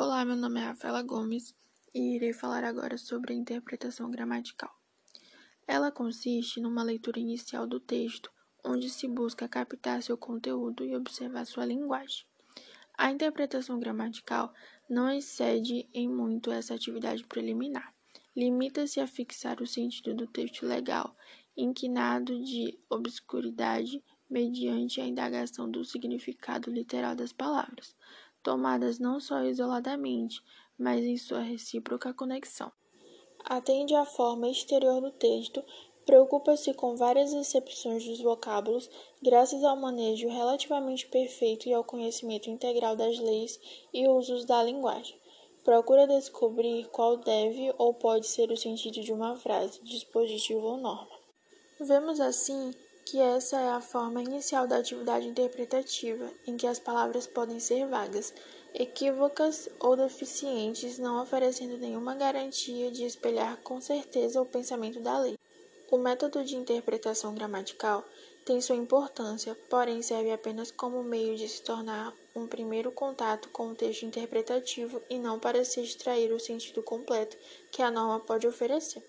Olá, meu nome é Rafaela Gomes e irei falar agora sobre a interpretação gramatical. Ela consiste numa leitura inicial do texto, onde se busca captar seu conteúdo e observar sua linguagem. A interpretação gramatical não excede em muito essa atividade preliminar. Limita-se a fixar o sentido do texto legal, inquinado de obscuridade mediante a indagação do significado literal das palavras tomadas não só isoladamente, mas em sua recíproca conexão. Atende à forma exterior do texto, preocupa-se com várias excepções dos vocábulos, graças ao manejo relativamente perfeito e ao conhecimento integral das leis e usos da linguagem. Procura descobrir qual deve ou pode ser o sentido de uma frase, dispositivo ou norma. Vemos assim que essa é a forma inicial da atividade interpretativa, em que as palavras podem ser vagas, equívocas ou deficientes, não oferecendo nenhuma garantia de espelhar com certeza o pensamento da lei. O método de interpretação gramatical tem sua importância, porém serve apenas como meio de se tornar um primeiro contato com o texto interpretativo e não para se extrair o sentido completo que a norma pode oferecer.